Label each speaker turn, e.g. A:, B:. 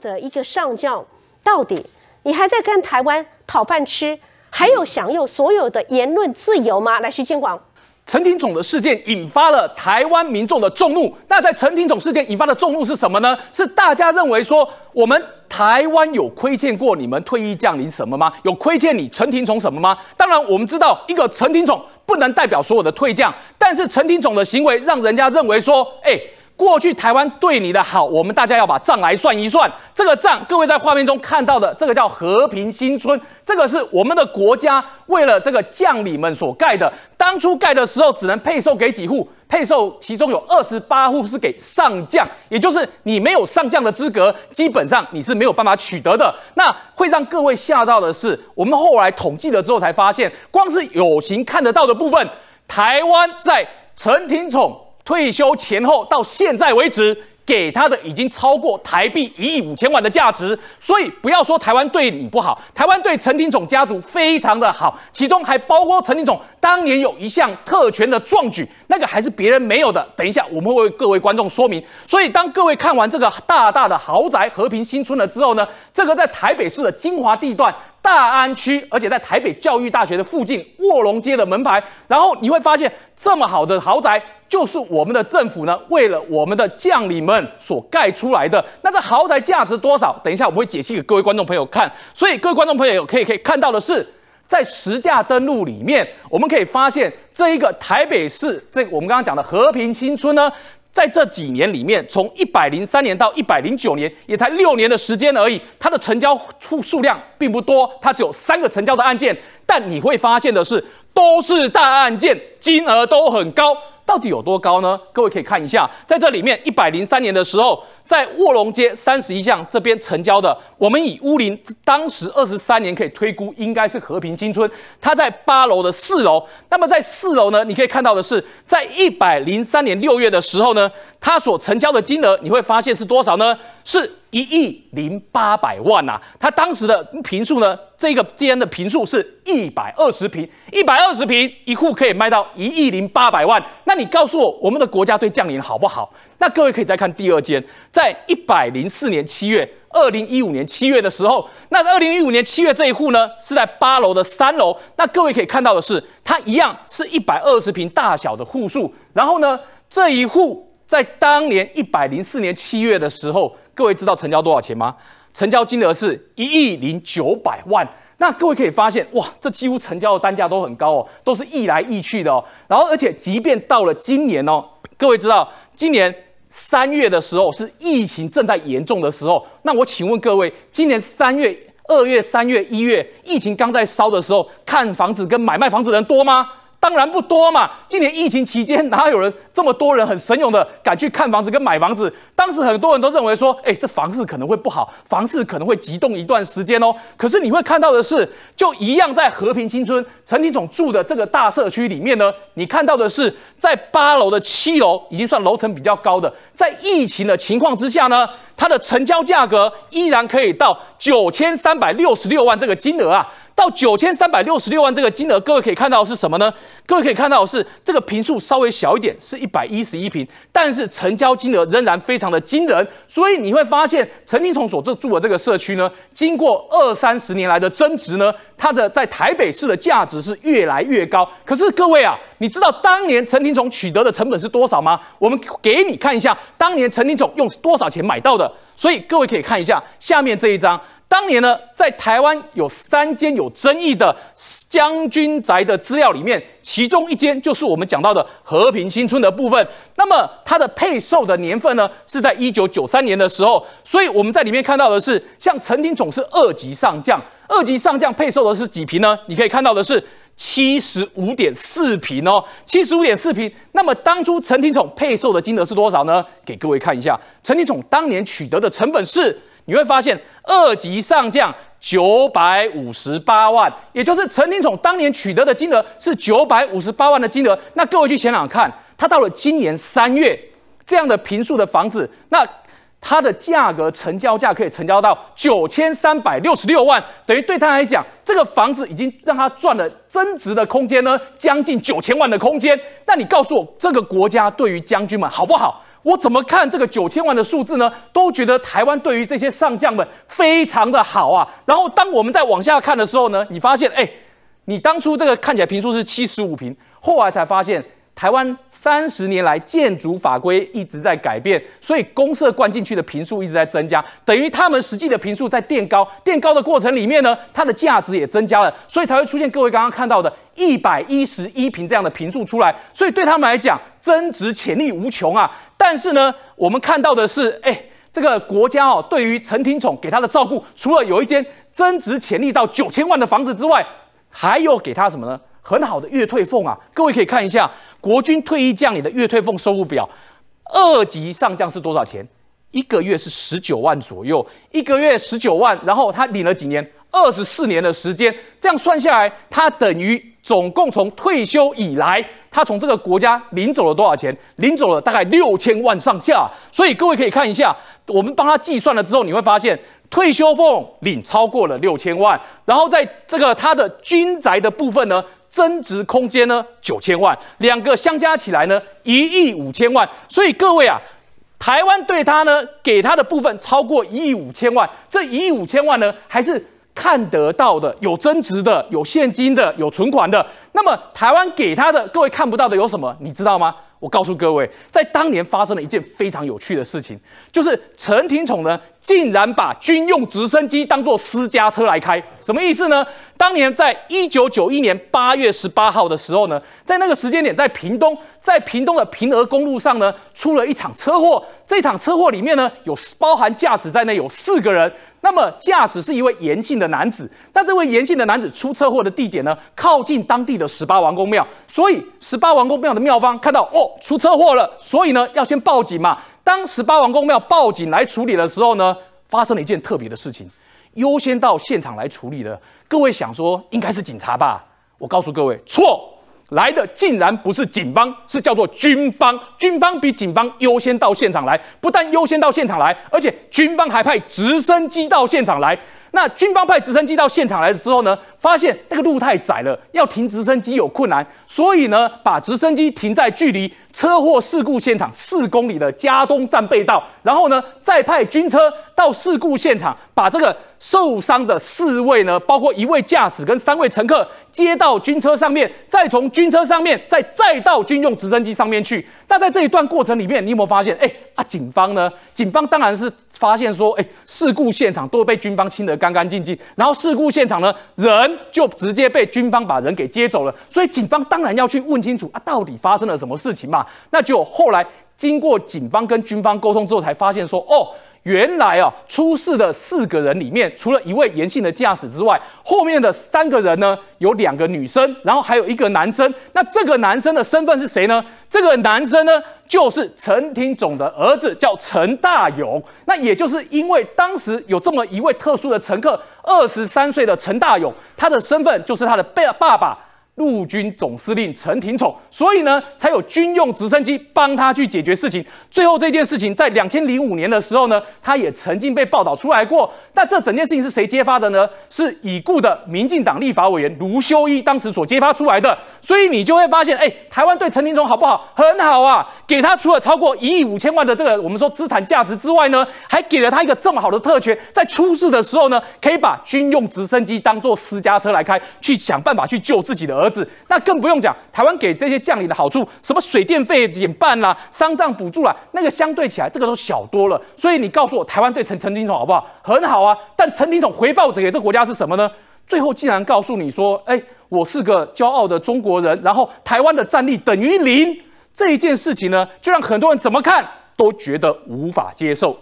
A: 的一个上将，到底你还在跟台湾讨饭吃，还有享有所有的言论自由吗？来，徐建广。
B: 陈廷宠的事件引发了台湾民众的众怒。那在陈廷宠事件引发的众怒是什么呢？是大家认为说我们台湾有亏欠过你们退役将领什么吗？有亏欠你陈廷宠什么吗？当然，我们知道一个陈廷宠不能代表所有的退将，但是陈廷宠的行为让人家认为说，哎。过去台湾对你的好，我们大家要把账来算一算。这个账，各位在画面中看到的，这个叫和平新村，这个是我们的国家为了这个将领们所盖的。当初盖的时候，只能配售给几户，配售其中有二十八户是给上将，也就是你没有上将的资格，基本上你是没有办法取得的。那会让各位吓到的是，我们后来统计了之后才发现，光是有形看得到的部分，台湾在陈廷宠。退休前后到现在为止，给他的已经超过台币一亿五千万的价值，所以不要说台湾对你不好，台湾对陈廷宠家族非常的好，其中还包括陈廷宠当年有一项特权的壮举，那个还是别人没有的。等一下我们会为各位观众说明。所以当各位看完这个大大的豪宅和平新村了之后呢，这个在台北市的精华地段大安区，而且在台北教育大学的附近卧龙街的门牌，然后你会发现这么好的豪宅。就是我们的政府呢，为了我们的将领们所盖出来的。那这豪宅价值多少？等一下我们会解析给各位观众朋友看。所以各位观众朋友可以可以看到的是，在实价登录里面，我们可以发现这一个台北市这我们刚刚讲的和平新村呢，在这几年里面，从一百零三年到一百零九年，也才六年的时间而已，它的成交数数量并不多，它只有三个成交的案件。但你会发现的是，都是大案件，金额都很高。到底有多高呢？各位可以看一下，在这里面，一百零三年的时候，在卧龙街三十一巷这边成交的，我们以乌林当时二十三年可以推估，应该是和平新村。它在八楼的四楼。那么在四楼呢，你可以看到的是，在一百零三年六月的时候呢，它所成交的金额，你会发现是多少呢？是。一亿零八百万呐，它当时的平数呢？这个间的平数是一百二十平，一百二十平一户可以卖到一亿零八百万。那你告诉我，我们的国家对将领好不好？那各位可以再看第二间，在一百零四年七月，二零一五年七月的时候，那二零一五年七月这一户呢，是在八楼的三楼。那各位可以看到的是，它一样是一百二十平大小的户数。然后呢，这一户在当年一百零四年七月的时候。各位知道成交多少钱吗？成交金额是一亿零九百万。那各位可以发现，哇，这几乎成交的单价都很高哦，都是溢来溢去的哦。然后，而且即便到了今年哦，各位知道，今年三月的时候是疫情正在严重的时候。那我请问各位，今年三月、二月、三月、一月，疫情刚在烧的时候，看房子跟买卖房子的人多吗？当然不多嘛！今年疫情期间，哪有人这么多人很神勇的敢去看房子跟买房子？当时很多人都认为说，哎，这房市可能会不好，房市可能会急冻一段时间哦。可是你会看到的是，就一样在和平新村陈廷总住的这个大社区里面呢，你看到的是在八楼的七楼，已经算楼层比较高的，在疫情的情况之下呢，它的成交价格依然可以到九千三百六十六万这个金额啊。到九千三百六十六万这个金额，各位可以看到的是什么呢？各位可以看到的是这个平数稍微小一点，是一百一十一平，但是成交金额仍然非常的惊人。所以你会发现，陈金崇所住住的这个社区呢，经过二三十年来的增值呢，它的在台北市的价值是越来越高。可是各位啊，你知道当年陈金崇取得的成本是多少吗？我们给你看一下，当年陈金崇用多少钱买到的。所以各位可以看一下下面这一张。当年呢，在台湾有三间有争议的将军宅的资料里面，其中一间就是我们讲到的和平新村的部分。那么它的配售的年份呢，是在一九九三年的时候。所以我们在里面看到的是，像陈廷总是二级上将，二级上将配售的是几平呢？你可以看到的是七十五点四平哦，七十五点四平。那么当初陈廷总配售的金额是多少呢？给各位看一下，陈廷总当年取得的成本是。你会发现，二级上将九百五十八万，也就是陈廷宠当年取得的金额是九百五十八万的金额。那各位去想想看，他到了今年三月这样的平数的房子，那它的价格成交价可以成交到九千三百六十六万，等于对他来讲，这个房子已经让他赚了增值的空间呢，将近九千万的空间。那你告诉我，这个国家对于将军们好不好？我怎么看这个九千万的数字呢？都觉得台湾对于这些上将们非常的好啊。然后当我们再往下看的时候呢，你发现，哎，你当初这个看起来平数是七十五平，后来才发现。台湾三十年来建筑法规一直在改变，所以公社灌进去的平数一直在增加，等于他们实际的平数在垫高，垫高的过程里面呢，它的价值也增加了，所以才会出现各位刚刚看到的一百一十一平这样的平数出来，所以对他们来讲增值潜力无穷啊。但是呢，我们看到的是，哎，这个国家哦，对于陈廷宠给他的照顾，除了有一间增值潜力到九千万的房子之外，还有给他什么呢？很好的月退俸啊，各位可以看一下国军退役将领的月退俸收入表，二级上将是多少钱？一个月是十九万左右，一个月十九万，然后他领了几年？二十四年的时间，这样算下来，他等于总共从退休以来，他从这个国家领走了多少钱？领走了大概六千万上下。所以各位可以看一下，我们帮他计算了之后，你会发现退休俸领超过了六千万，然后在这个他的军宅的部分呢？增值空间呢？九千万，两个相加起来呢？一亿五千万，所以各位啊，台湾对他呢给他的部分超过一亿五千万，这一亿五千万呢还是看得到的，有增值的，有现金的，有存款的。那么台湾给他的，各位看不到的有什么？你知道吗？我告诉各位，在当年发生了一件非常有趣的事情，就是陈廷宠呢，竟然把军用直升机当做私家车来开，什么意思呢？当年在一九九一年八月十八号的时候呢，在那个时间点，在屏东，在屏东的平峨公路上呢，出了一场车祸。这场车祸里面呢，有包含驾驶在内有四个人。那么驾驶是一位严姓的男子，那这位严姓的男子出车祸的地点呢，靠近当地的十八王公庙，所以十八王公庙的庙方看到哦出车祸了，所以呢要先报警嘛。当十八王公庙报警来处理的时候呢，发生了一件特别的事情，优先到现场来处理的。各位想说应该是警察吧？我告诉各位错。来的竟然不是警方，是叫做军方。军方比警方优先到现场来，不但优先到现场来，而且军方还派直升机到现场来。那军方派直升机到现场来了之后呢，发现那个路太窄了，要停直升机有困难，所以呢，把直升机停在距离车祸事故现场四公里的加东战备道，然后呢，再派军车到事故现场，把这个受伤的四位呢，包括一位驾驶跟三位乘客接到军车上面，再从军车上面再载到军用直升机上面去。那在这一段过程里面，你有没有发现？哎啊，警方呢？警方当然是发现说，哎，事故现场都被军方清得干干净净，然后事故现场呢，人就直接被军方把人给接走了。所以警方当然要去问清楚啊，到底发生了什么事情嘛？那就后来经过警方跟军方沟通之后，才发现说，哦。原来啊，出事的四个人里面，除了一位严姓的驾驶之外，后面的三个人呢，有两个女生，然后还有一个男生。那这个男生的身份是谁呢？这个男生呢，就是陈廷总的儿子，叫陈大勇。那也就是因为当时有这么一位特殊的乘客，二十三岁的陈大勇，他的身份就是他的爸爸爸。陆军总司令陈廷宠，所以呢，才有军用直升机帮他去解决事情。最后这件事情在两千零五年的时候呢，他也曾经被报道出来过。但这整件事情是谁揭发的呢？是已故的民进党立法委员卢修一当时所揭发出来的。所以你就会发现，哎，台湾对陈廷宠好不好？很好啊，给他除了超过一亿五千万的这个我们说资产价值之外呢，还给了他一个这么好的特权，在出事的时候呢，可以把军用直升机当做私家车来开，去想办法去救自己的儿。那更不用讲，台湾给这些将领的好处，什么水电费减半啦、丧葬补助啦，那个相对起来，这个都小多了。所以你告诉我，台湾对陈陈廷宠好不好？很好啊。但陈廷宠回报给这个国家是什么呢？最后竟然告诉你说，哎，我是个骄傲的中国人，然后台湾的战力等于零，这一件事情呢，就让很多人怎么看都觉得无法接受。